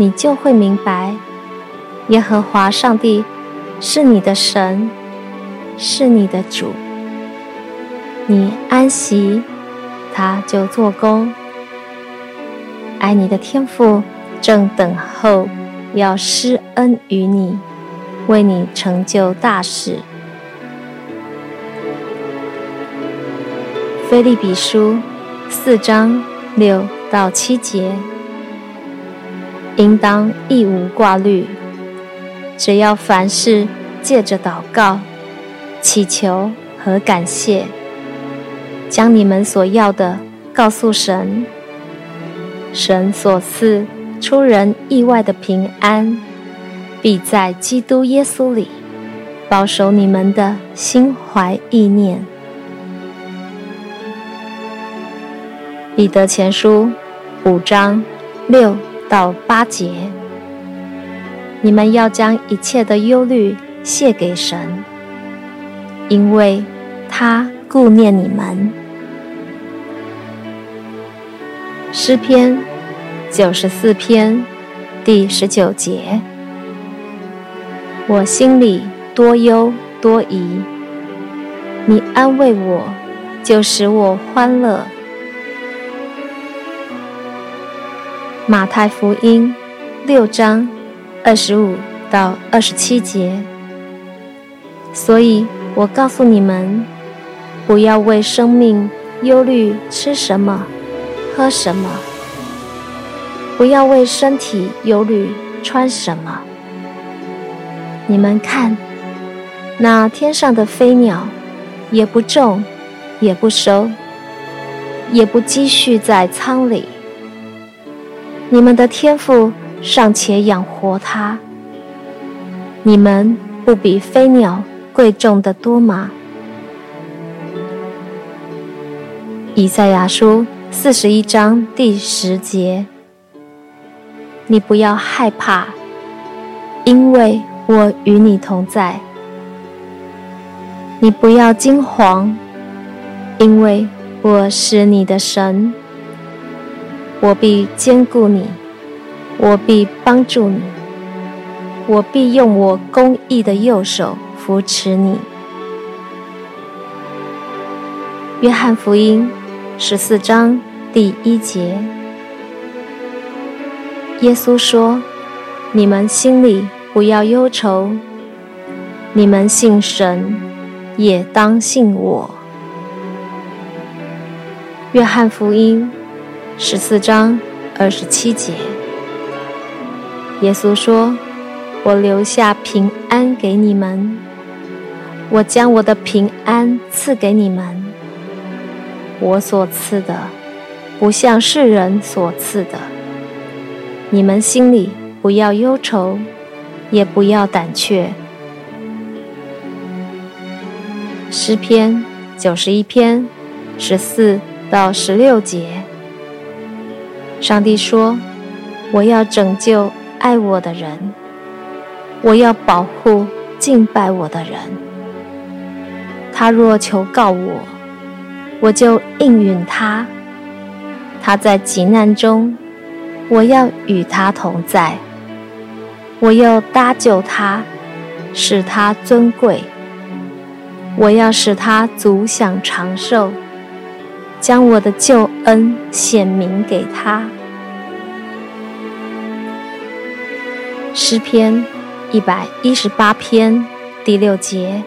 你就会明白，耶和华上帝是你的神，是你的主。你安息，他就做工。爱你的天父正等候。要施恩于你，为你成就大事。腓利比书四章六到七节，应当一无挂虑，只要凡事借着祷告、祈求和感谢，将你们所要的告诉神，神所赐。出人意外的平安，必在基督耶稣里保守你们的心怀意念。彼得前书五章六到八节，你们要将一切的忧虑卸给神，因为他顾念你们。诗篇。九十四篇第十九节，我心里多忧多疑，你安慰我，就使我欢乐。马太福音六章二十五到二十七节，所以我告诉你们，不要为生命忧虑吃什么，喝什么。不要为身体忧虑穿什么。你们看，那天上的飞鸟，也不种，也不收，也不积蓄在仓里。你们的天赋尚且养活他，你们不比飞鸟贵重得多吗？以赛亚书四十一章第十节。你不要害怕，因为我与你同在。你不要惊惶，因为我是你的神。我必坚固你，我必帮助你，我必用我公义的右手扶持你。约翰福音十四章第一节。耶稣说：“你们心里不要忧愁，你们信神，也当信我。”约翰福音十四章二十七节，耶稣说：“我留下平安给你们，我将我的平安赐给你们。我所赐的，不像世人所赐的。”你们心里不要忧愁，也不要胆怯。诗篇九十一篇十四到十六节，上帝说：“我要拯救爱我的人，我要保护敬拜我的人。他若求告我，我就应允他。他在急难中。”我要与他同在，我要搭救他，使他尊贵。我要使他足享长寿，将我的救恩显明给他。诗篇一百一十八篇第六节：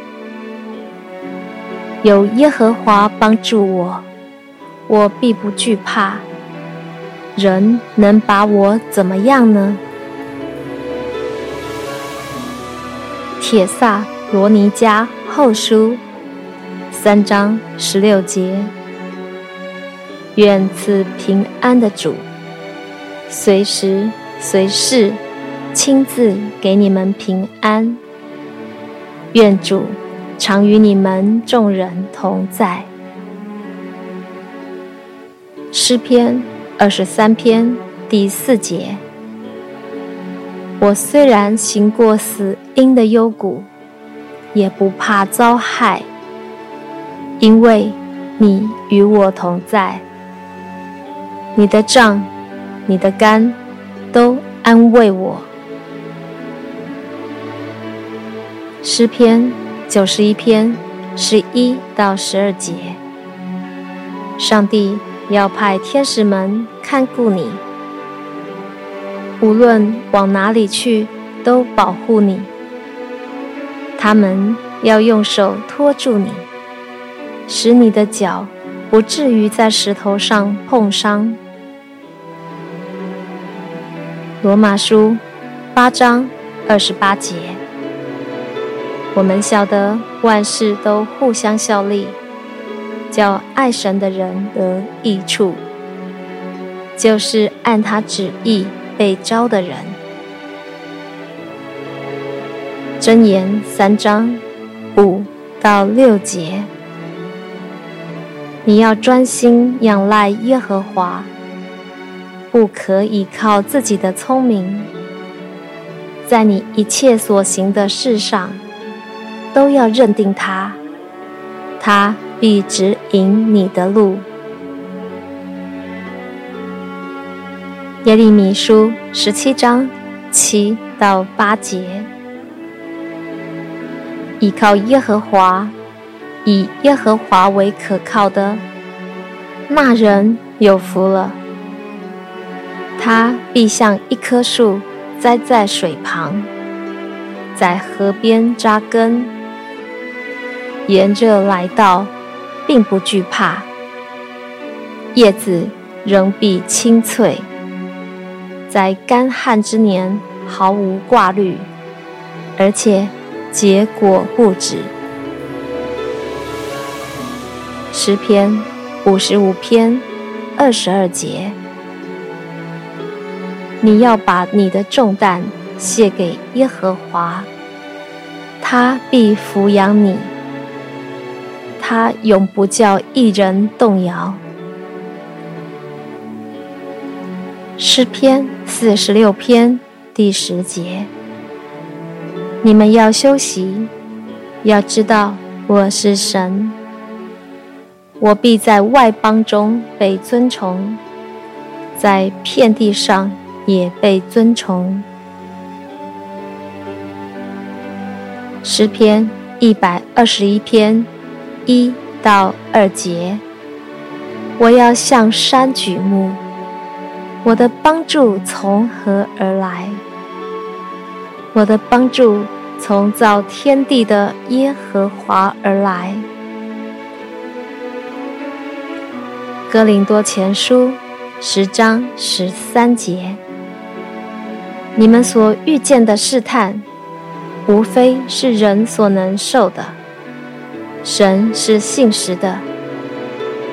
有耶和华帮助我，我必不惧怕。人能把我怎么样呢？帖撒罗尼迦后书三章十六节，愿赐平安的主，随时随事亲自给你们平安。愿主常与你们众人同在。诗篇二十三篇第四节：我虽然行过死荫的幽谷，也不怕遭害，因为你与我同在。你的杖，你的竿，都安慰我。诗篇九十一篇十一到十二节：上帝要派天使们看顾你，无论往哪里去，都保护你。他们要用手托住你，使你的脚不至于在石头上碰伤。罗马书八章二十八节，我们晓得万事都互相效力，叫爱神的人得益处，就是按他旨意被招的人。箴言三章五到六节，你要专心仰赖耶和华。不可倚靠自己的聪明，在你一切所行的事上，都要认定他，他必指引你的路。耶利米书十七章七到八节，依靠耶和华，以耶和华为可靠的，那人有福了。他必像一棵树栽在水旁，在河边扎根，沿着来到，并不惧怕，叶子仍必青翠，在干旱之年毫无挂虑，而且结果不止。诗篇五十五篇二十二节。你要把你的重担卸给耶和华，他必抚养你，他永不叫一人动摇。诗篇四十六篇第十节，你们要休息，要知道我是神，我必在外邦中被尊崇，在遍地上。也被尊崇。诗篇一百二十一篇一到二节，我要向山举目，我的帮助从何而来？我的帮助从造天地的耶和华而来。哥林多前书十章十三节。你们所遇见的试探，无非是人所能受的。神是信实的，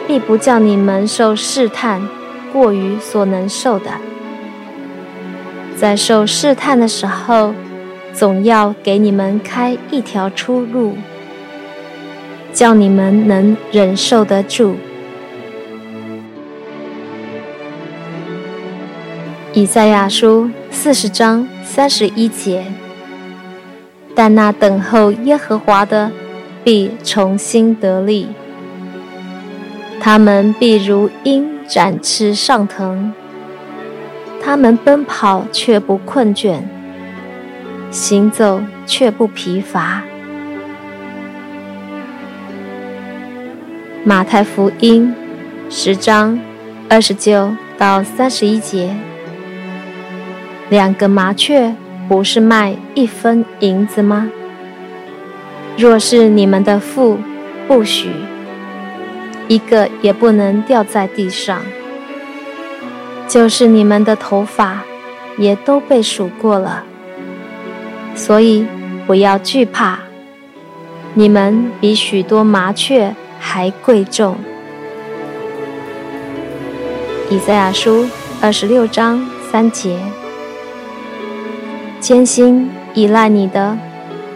必不叫你们受试探过于所能受的。在受试探的时候，总要给你们开一条出路，叫你们能忍受得住。以赛亚书四十章三十一节，但那等候耶和华的，必重新得力。他们必如鹰展翅上腾，他们奔跑却不困倦，行走却不疲乏。马太福音十章二十九到三十一节。两个麻雀不是卖一分银子吗？若是你们的父不许，一个也不能掉在地上。就是你们的头发也都被数过了，所以不要惧怕，你们比许多麻雀还贵重。以赛亚书二十六章三节。艰辛依赖你的，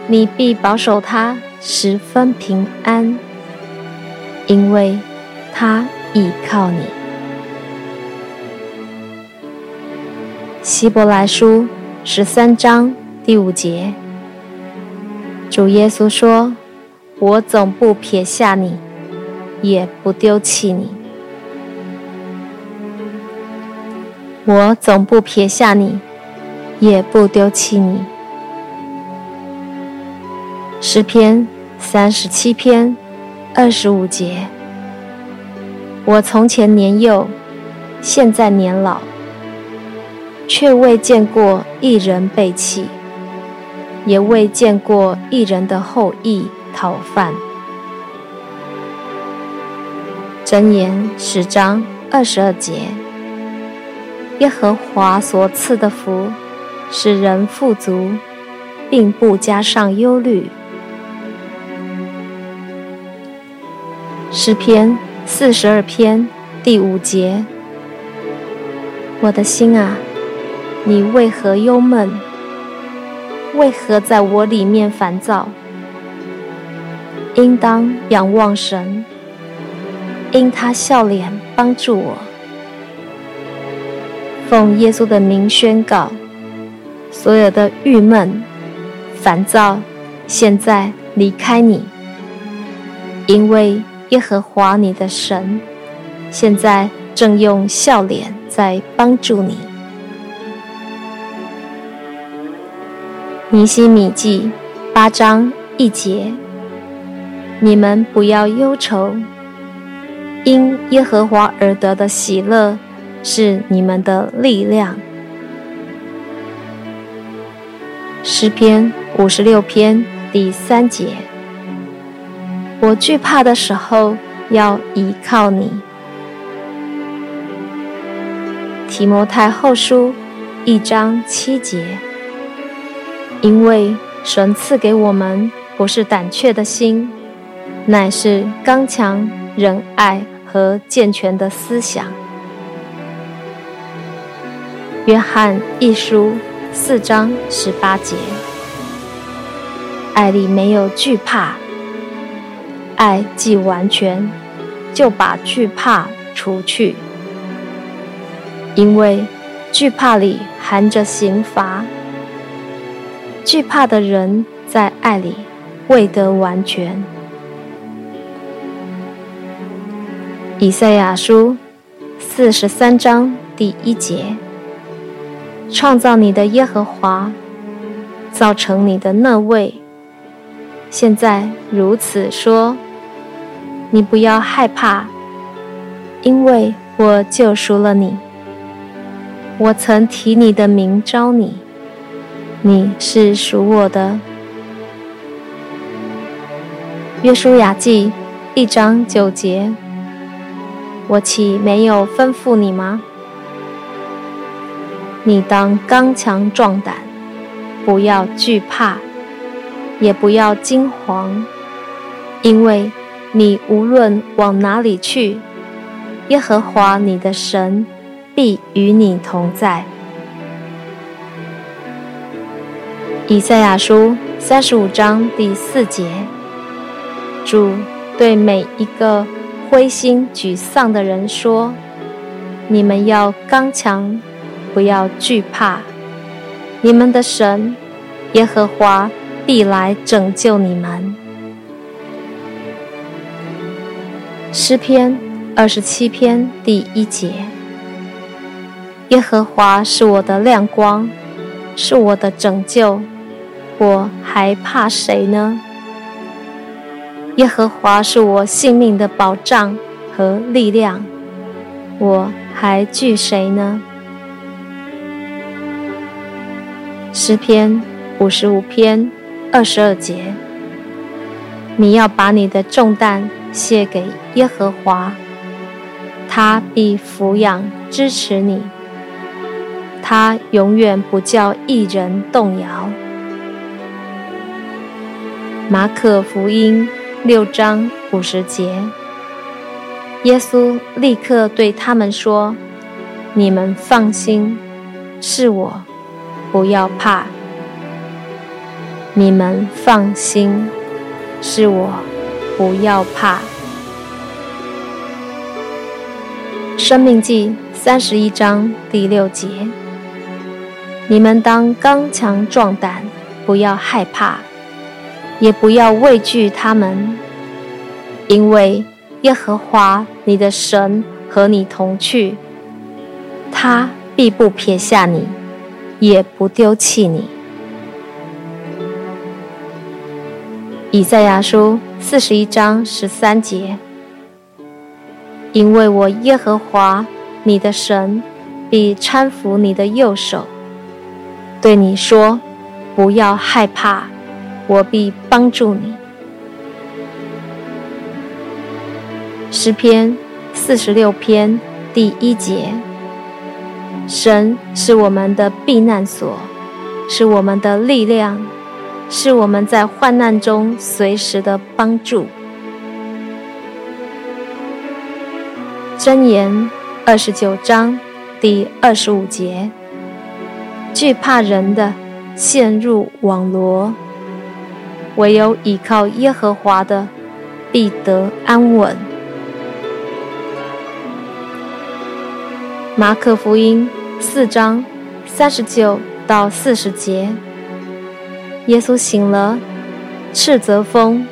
你必保守他十分平安，因为他倚靠你。希伯来书十三章第五节，主耶稣说：“我总不撇下你，也不丢弃你。我总不撇下你，也不丢弃你。”诗篇三十七篇二十五节，我从前年幼，现在年老。却未见过一人背弃，也未见过一人的后裔讨饭。箴言十章二十二节：耶和华所赐的福，使人富足，并不加上忧虑。诗篇四十二篇第五节：我的心啊！你为何忧闷？为何在我里面烦躁？应当仰望神，因他笑脸帮助我。奉耶稣的名宣告：所有的郁闷、烦躁，现在离开你，因为耶和华你的神，现在正用笑脸在帮助你。尼西米记八章一节：你们不要忧愁，因耶和华而得的喜乐是你们的力量。诗篇五十六篇第三节：我惧怕的时候，要倚靠你。提摩太后书一章七节。因为神赐给我们不是胆怯的心，乃是刚强、仁爱和健全的思想。约翰一书四章十八节：爱里没有惧怕，爱既完全，就把惧怕除去，因为惧怕里含着刑罚。惧怕的人在爱里未得完全。以赛亚书四十三章第一节：创造你的耶和华，造成你的那位，现在如此说：你不要害怕，因为我救赎了你。我曾提你的名召你。你是属我的。约书亚记一章九节，我岂没有吩咐你吗？你当刚强壮胆，不要惧怕，也不要惊惶，因为你无论往哪里去，耶和华你的神必与你同在。以赛亚书三十五章第四节，主对每一个灰心沮丧的人说：“你们要刚强，不要惧怕。你们的神耶和华必来拯救你们。”诗篇二十七篇第一节：“耶和华是我的亮光，是我的拯救。”我还怕谁呢？耶和华是我性命的保障和力量，我还惧谁呢？诗篇五十五篇二十二节：你要把你的重担献给耶和华，他必抚养支持你，他永远不叫一人动摇。马可福音六章五十节，耶稣立刻对他们说：“你们放心，是我，不要怕。”你们放心，是我，不要怕。生命记三十一章第六节：你们当刚强壮胆，不要害怕，也不要畏惧他们，因为耶和华你的神和你同去，他必不撇下你，也不丢弃你。以赛亚书四十一章十三节。因为我耶和华你的神必搀扶你的右手，对你说：“不要害怕，我必帮助你。”诗篇四十六篇第一节：神是我们的避难所，是我们的力量，是我们在患难中随时的帮助。箴言二十九章第二十五节：惧怕人的陷入网罗，唯有倚靠耶和华的必得安稳。马可福音四章三十九到四十节：耶稣醒了，斥责风，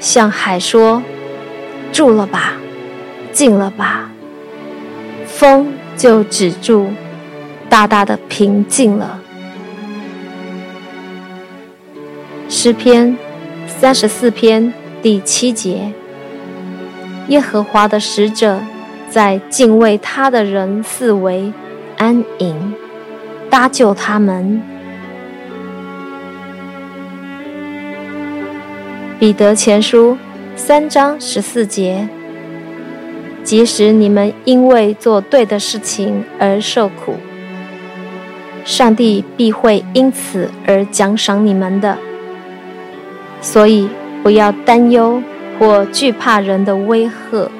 向海说：“住了吧。”静了吧，风就止住，大大的平静了。诗篇三十四篇第七节：耶和华的使者在敬畏他的人四围安营，搭救他们。彼得前书三章十四节。即使你们因为做对的事情而受苦，上帝必会因此而奖赏你们的。所以不要担忧或惧怕人的威吓。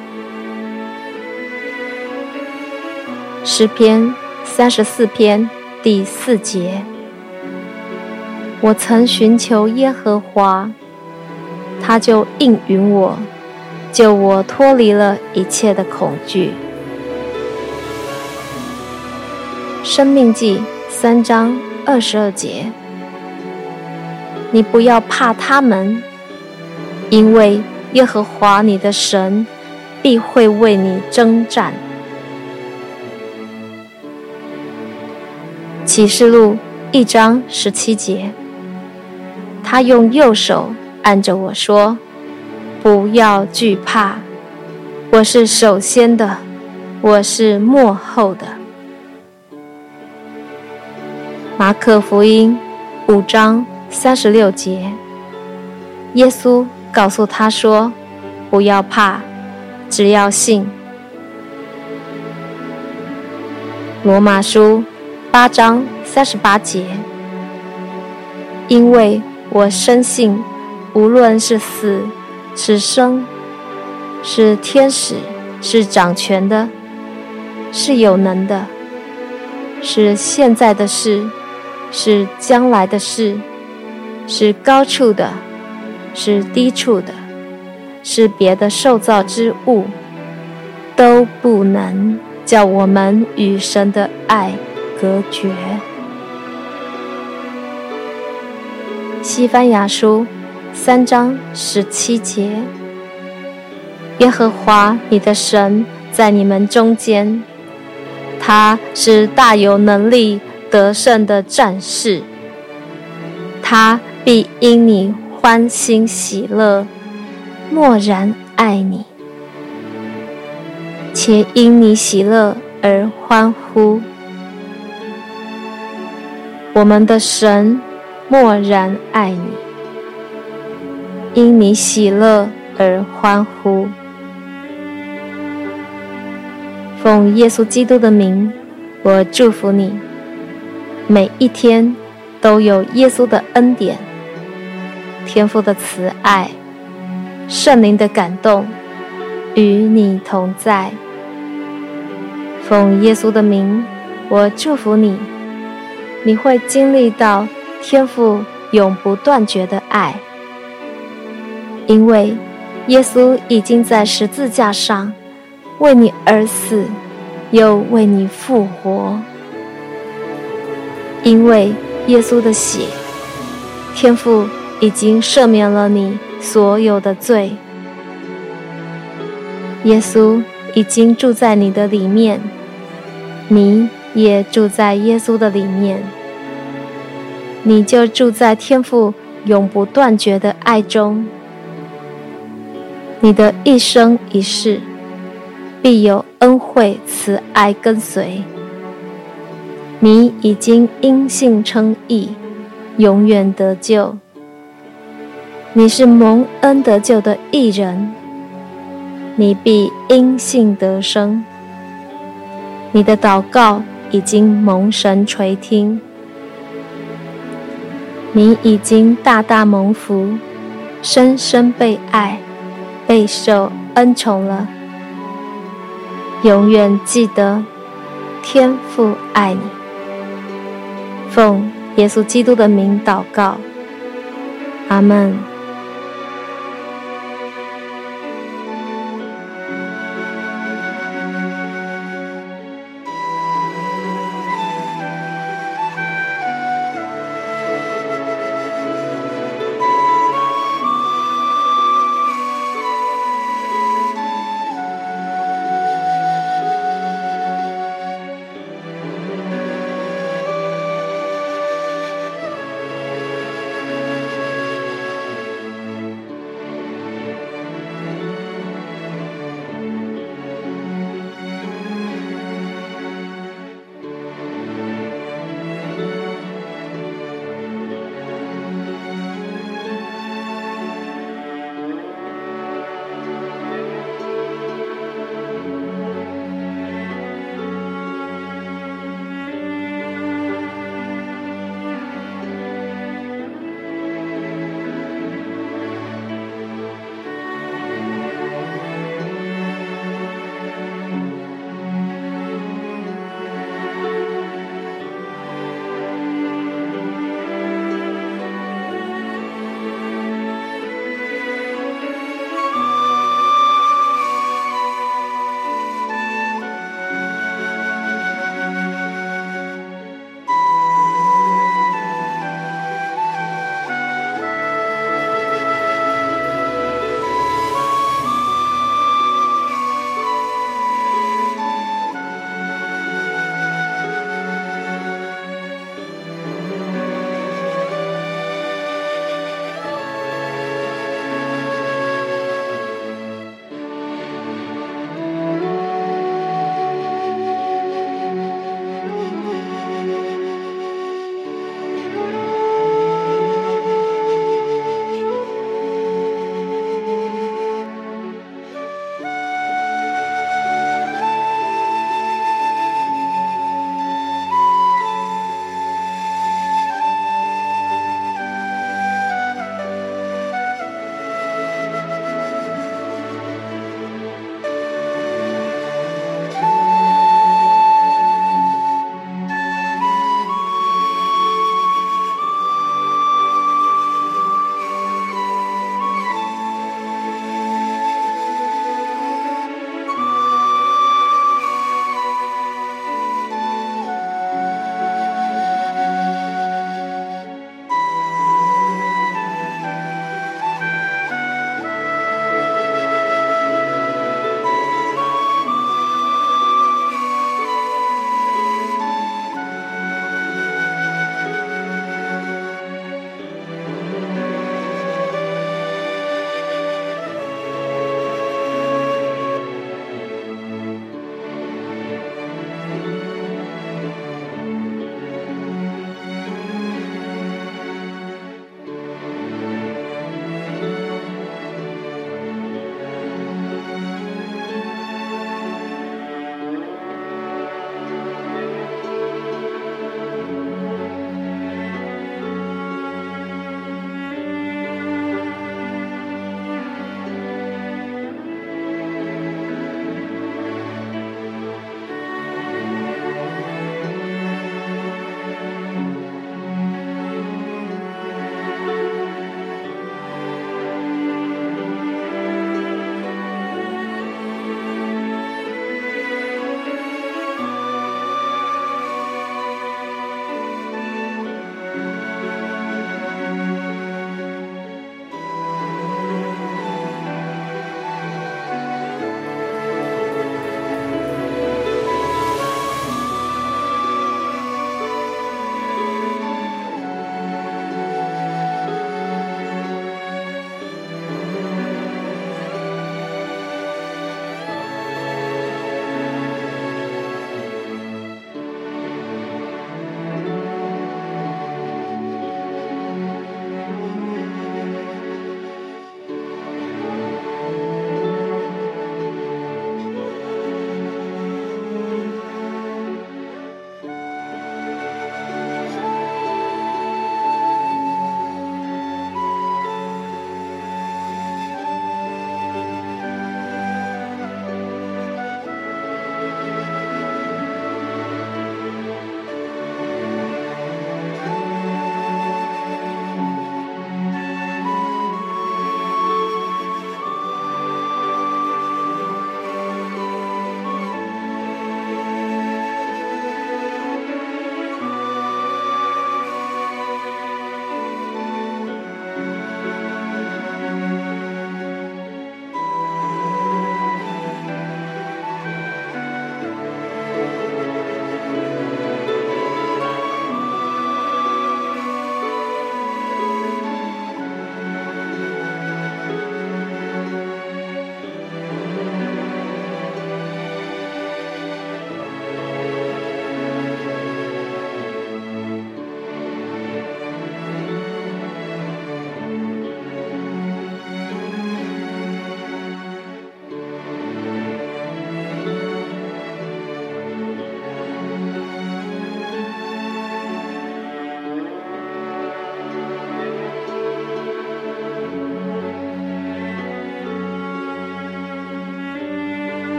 诗篇三十四篇第四节：我曾寻求耶和华，他就应允我。救我脱离了一切的恐惧。生命记三章二十二节，你不要怕他们，因为耶和华你的神必会为你征战。启示录一章十七节，他用右手按着我说。不要惧怕，我是首先的，我是末后的。马可福音五章三十六节，耶稣告诉他说：“不要怕，只要信。”罗马书八章三十八节，因为我深信，无论是死。是生，是天使，是掌权的，是有能的，是现在的事，是将来的事，是高处的，是低处的，是别的受造之物，都不能叫我们与神的爱隔绝。西班牙书。三章十七节，耶和华你的神在你们中间，他是大有能力得胜的战士，他必因你欢欣喜乐，默然爱你，且因你喜乐而欢呼。我们的神默然爱你。因你喜乐而欢呼，奉耶稣基督的名，我祝福你，每一天都有耶稣的恩典、天父的慈爱、圣灵的感动与你同在。奉耶稣的名，我祝福你，你会经历到天父永不断绝的爱，因为耶稣已经在十字架上为你而死，又为你复活。因为耶稣的血，天父已经赦免了你所有的罪。耶稣已经住在你的里面，你也住在耶稣的里面。你就住在天父永不断绝的爱中，你的一生一世必有恩惠慈爱跟随。你已经因信称义，永远得救。你是蒙恩得救的义人，你必因信得生。你的祷告已经蒙神垂听。你已经大大蒙福，深深被爱，备受恩宠了。永远记得，天父爱你。奉耶稣基督的名祷告，阿门。